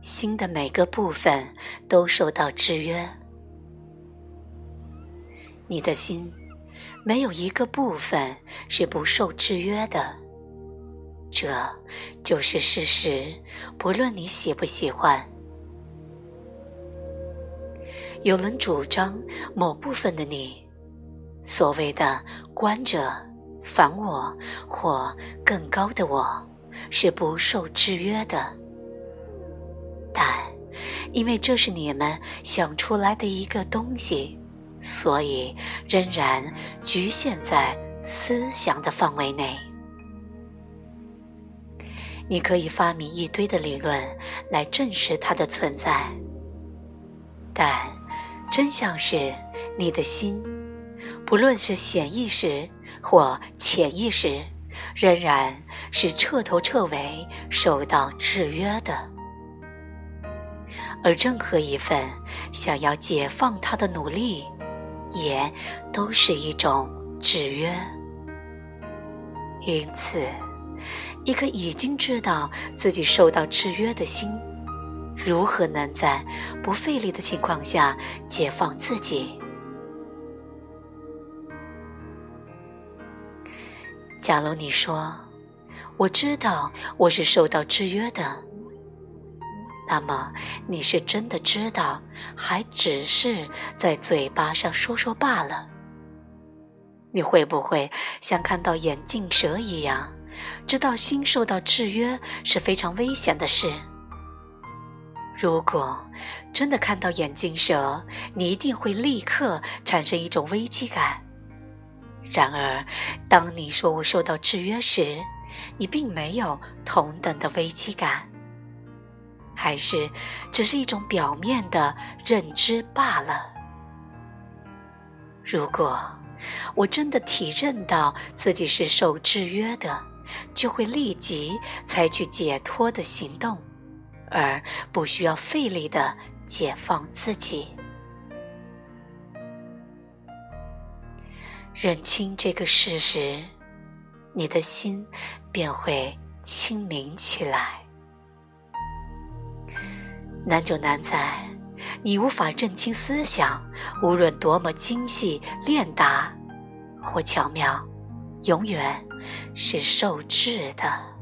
心的每个部分都受到制约。你的心没有一个部分是不受制约的，这就是事实，不论你喜不喜欢。有人主张某部分的你，所谓的观者、反我或更高的我，是不受制约的。因为这是你们想出来的一个东西，所以仍然局限在思想的范围内。你可以发明一堆的理论来证实它的存在，但真相是，你的心，不论是显意识或潜意识，仍然是彻头彻尾受到制约的。而任何一份想要解放他的努力，也都是一种制约。因此，一个已经知道自己受到制约的心，如何能在不费力的情况下解放自己？假如你说：“我知道我是受到制约的。”那么你是真的知道，还只是在嘴巴上说说罢了？你会不会像看到眼镜蛇一样，知道心受到制约是非常危险的事？如果真的看到眼镜蛇，你一定会立刻产生一种危机感。然而，当你说我受到制约时，你并没有同等的危机感。还是只是一种表面的认知罢了。如果我真的体认到自己是受制约的，就会立即采取解脱的行动，而不需要费力的解放自己。认清这个事实，你的心便会清明起来。难就难在，你无法认清思想，无论多么精细、练达或巧妙，永远是受制的。